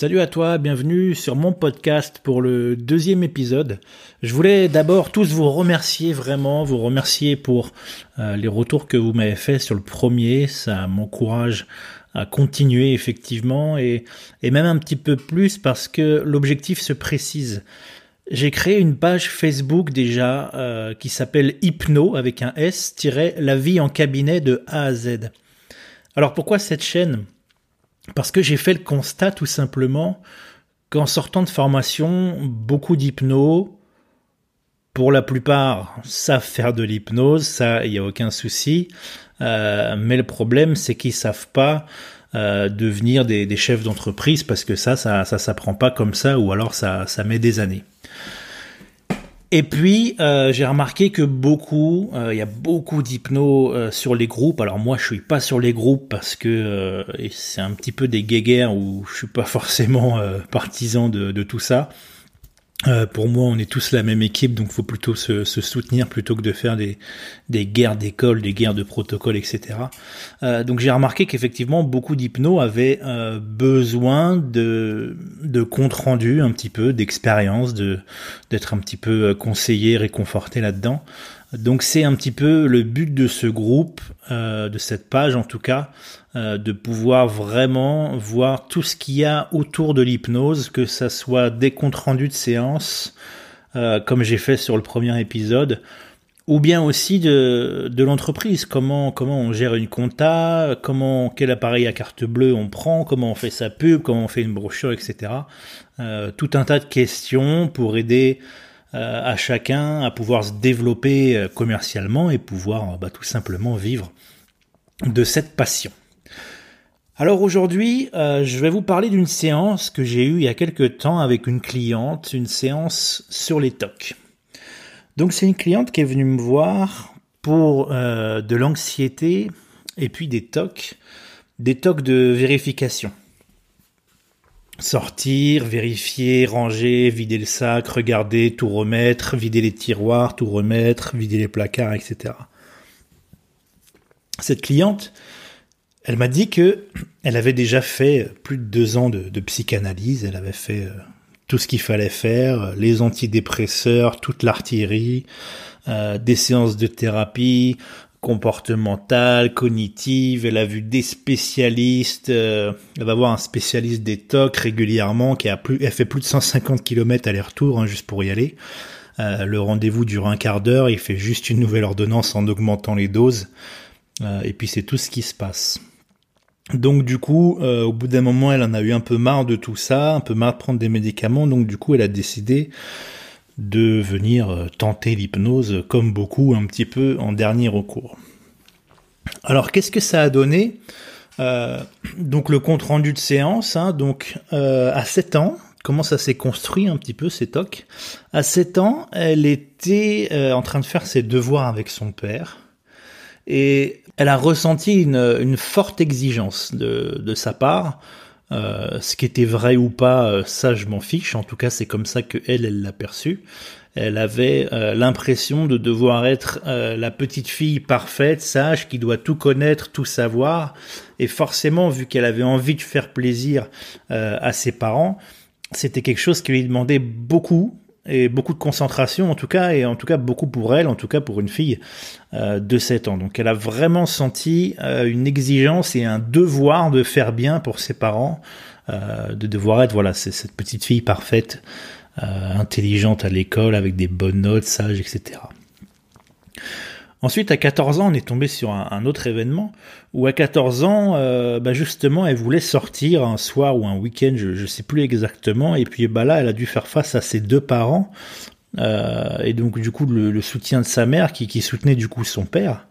Salut à toi, bienvenue sur mon podcast pour le deuxième épisode. Je voulais d'abord tous vous remercier vraiment, vous remercier pour euh, les retours que vous m'avez fait sur le premier, ça m'encourage à continuer effectivement et, même un petit peu plus parce que l'objectif se précise. J'ai créé une page Facebook déjà euh, qui s'appelle Hypno avec un S, la vie en cabinet de A à Z. Alors pourquoi cette chaîne? Parce que j'ai fait le constat tout simplement qu'en sortant de formation, beaucoup d'hypno, pour la plupart, savent faire de l'hypnose, ça, il n'y a aucun souci. Euh, mais le problème, c'est qu'ils savent pas euh, devenir des, des chefs d'entreprise parce que ça, ça, ça s'apprend pas comme ça, ou alors ça, ça met des années. Et puis euh, j'ai remarqué que beaucoup, euh, il y a beaucoup d'hypno euh, sur les groupes. Alors moi je suis pas sur les groupes parce que c'est un petit peu des guéguerres où je suis pas forcément partisan de, tout ça. Euh, pour moi, on est tous la même équipe, donc faut plutôt se, soutenir plutôt que de faire des, guerres d'école, des guerres de protocole, etc. Euh, donc j'ai remarqué qu'effectivement beaucoup d'hypno avaient euh, besoin de, de compte rendu un petit peu, d'expérience, de d'être un petit peu conseillé, réconforté là-dedans. Donc c'est un petit peu le but de ce groupe, euh, de cette page en tout cas, euh, de pouvoir vraiment voir tout ce qu'il y a autour de l'hypnose, que ça soit des comptes rendus de séance, euh, comme j'ai fait sur le premier épisode, ou bien aussi de, de l'entreprise, comment comment on gère une compta, comment quel appareil à carte bleue on prend, comment on fait sa pub, comment on fait une brochure, etc. tout un tas de questions pour aider euh, à chacun à pouvoir se développer euh, commercialement et pouvoir euh, bah, tout simplement vivre de cette passion. Alors aujourd'hui, je vais vous parler d'une séance que j'ai eue il y a quelques temps avec une cliente, une séance sur les TOC. Donc c'est une cliente qui est venue me voir pour de l'anxiété et puis des TOC, des TOC de vérification sortir, vérifier, ranger, vider le sac, regarder, tout remettre, vider les tiroirs, tout remettre, vider les placards, etc. Cette cliente, elle m'a dit que elle avait déjà fait plus de deux ans de, psychanalyse, elle avait fait euh, tout ce qu'il fallait faire, les antidépresseurs, toute l'artillerie, euh, des séances de thérapie, comportementale, cognitive, elle a vu des spécialistes, euh, elle va voir un spécialiste des TOC régulièrement qui a plus, elle fait plus de 150 km aller-retour hein, juste pour y aller. Euh, le rendez-vous dure un quart d'heure, il fait juste une nouvelle ordonnance en augmentant les doses, euh, et puis c'est tout ce qui se passe. Donc du coup, au bout d'un moment, elle en a eu un peu marre de tout ça, un peu marre de prendre des médicaments, donc du coup, elle a décidé de venir euh, tenter l'hypnose comme beaucoup un petit peu en dernier recours. Alors qu'est-ce que ça a donné? Euh, Donc le compte rendu de séance, hein, donc euh, à 7 ans, comment ça s'est construit un petit peu ces tocs À 7 ans, elle était en train de faire ses devoirs avec son père et elle a ressenti une, une forte exigence de, de sa part euh, ce qui était vrai ou pas, euh, ça je m'en fiche. En tout cas, c'est comme ça que elle, elle l'a perçu. Elle avait euh, l'impression de devoir être la petite fille parfaite, sage, qui doit tout connaître, tout savoir. Et forcément, vu qu'elle avait envie de faire plaisir à ses parents, c'était quelque chose qui lui demandait beaucoup, et beaucoup de concentration en tout cas, et en tout cas beaucoup pour elle, en tout cas pour une fille euh, de 7 ans. Donc elle a vraiment senti euh, une exigence et un devoir de faire bien pour ses parents, euh, de devoir être voilà cette petite fille parfaite, intelligente à l'école avec des bonnes notes, sage, etc. Ensuite, à 14 ans, on est tombé sur un, autre événement où à 14 ans, euh, bah justement, elle voulait sortir un soir ou un week-end, je ne sais plus exactement, et puis bah là, elle a dû faire face à ses deux parents euh, et donc du coup le, soutien de sa mère qui, qui, soutenait du coup son père,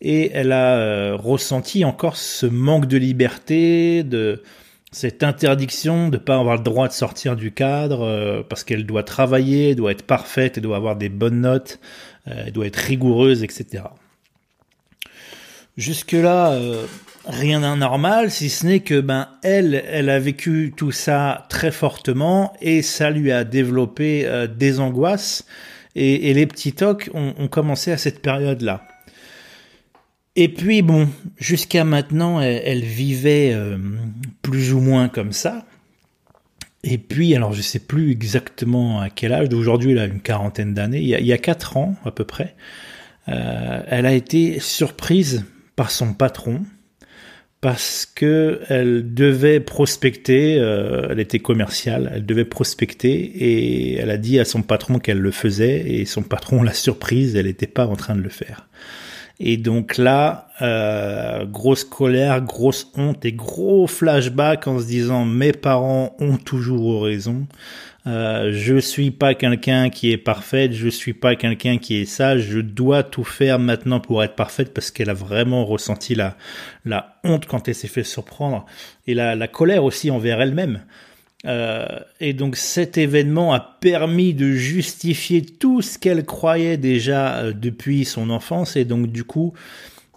et elle a euh, ressenti encore ce manque de liberté, de cette interdiction de pas avoir le droit de sortir du cadre euh, parce qu'elle doit travailler, doit être parfaite, elle doit avoir des bonnes notes, euh, elle doit être rigoureuse, etc. Jusque-là, euh, rien d'anormal, si ce n'est que ben elle, elle a vécu tout ça très fortement et ça lui a développé des angoisses et, les petits tocs ont commencé à cette période-là. Et puis bon, jusqu'à maintenant, elle, vivait euh, plus ou moins comme ça. Et puis, alors je sais plus exactement à quel âge, d'aujourd'hui elle a une quarantaine d'années, il, y a quatre ans à peu près, euh, elle a été surprise par son patron parce que elle devait prospecter, euh, elle était commerciale, elle devait prospecter et elle a dit à son patron qu'elle le faisait et son patron l'a surprise, elle n'était pas en train de le faire. Et donc là, euh, grosse colère, grosse honte et gros flashback en se disant mes parents ont toujours raison. Euh, je suis pas quelqu'un qui est parfaite, je suis pas quelqu'un qui est sage, je dois tout faire maintenant pour être parfaite parce qu'elle a vraiment ressenti la, la honte quand elle s'est fait surprendre et la, la colère aussi envers elle-même. Euh, et donc cet événement a permis de justifier tout ce qu'elle croyait déjà euh, depuis son enfance. Et donc du coup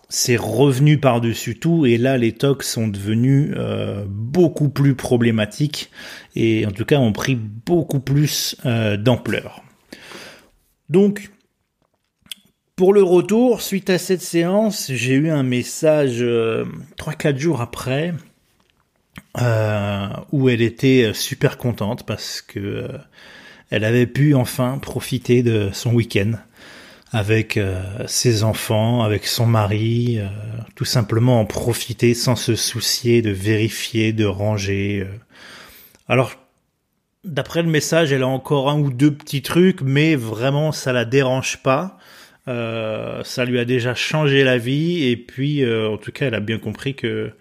c'est revenu par-dessus tout. Et là les tocs sont devenus euh, beaucoup plus problématiques. Et en tout cas ont pris beaucoup plus d'ampleur. Donc pour le retour, suite à cette séance, j'ai eu un message 3-4 jours après euh, où elle était super contente parce que euh, elle avait pu enfin profiter de son week-end avec euh, ses enfants, avec son mari, tout simplement en profiter sans se soucier de vérifier, de ranger. Alors, d'après le message, elle a encore un ou deux petits trucs, mais vraiment ça la dérange pas. ça lui a déjà changé la vie et puis, en tout cas, elle a bien compris que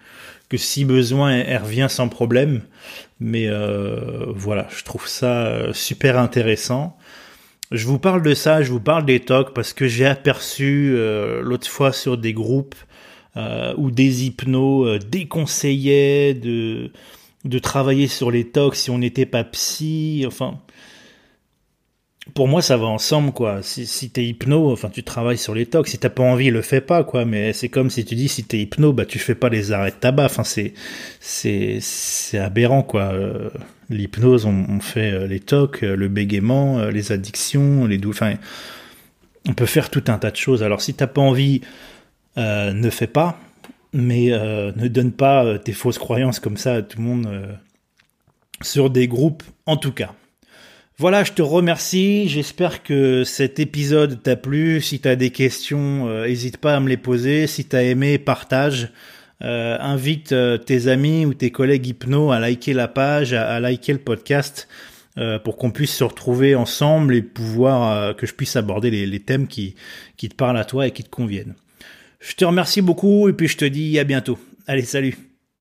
si besoin, elle revient sans problème. Mais euh, voilà, je trouve ça euh, super intéressant. Je vous parle de ça, je vous parle des tocs parce que j'ai aperçu euh, l'autre fois sur des groupes où des hypnos déconseillaient de de travailler sur les tocs si on n'était pas psy. Enfin, pour moi, ça va ensemble, quoi. Si, si t'es hypno, enfin, tu travailles sur les tocs. Si t'as pas envie, le fais pas, quoi. Mais c'est comme si tu dis, si t'es hypno, bah, tu fais pas les arrêts de tabac. Enfin, c'est, c'est, c'est aberrant, quoi. Euh, l'hypnose, on, fait euh, les tocs, euh, le bégaiement, les addictions, les douleurs. Enfin, on peut faire tout un tas de choses. Alors, si t'as pas envie, ne fais pas. Mais ne donne pas tes fausses croyances comme ça à tout le monde sur des groupes, en tout cas. Voilà, je te remercie. J'espère que cet épisode t'a plu. Si tu as des questions, euh, pas à me les poser. Si tu as aimé, partage. Euh, invite euh, tes amis ou tes collègues hypno à liker la page, à, liker le podcast pour qu'on puisse se retrouver ensemble et pouvoir que je puisse aborder les, thèmes qui te parlent à toi et qui te conviennent. Je te remercie beaucoup et puis je te dis à bientôt. Allez, salut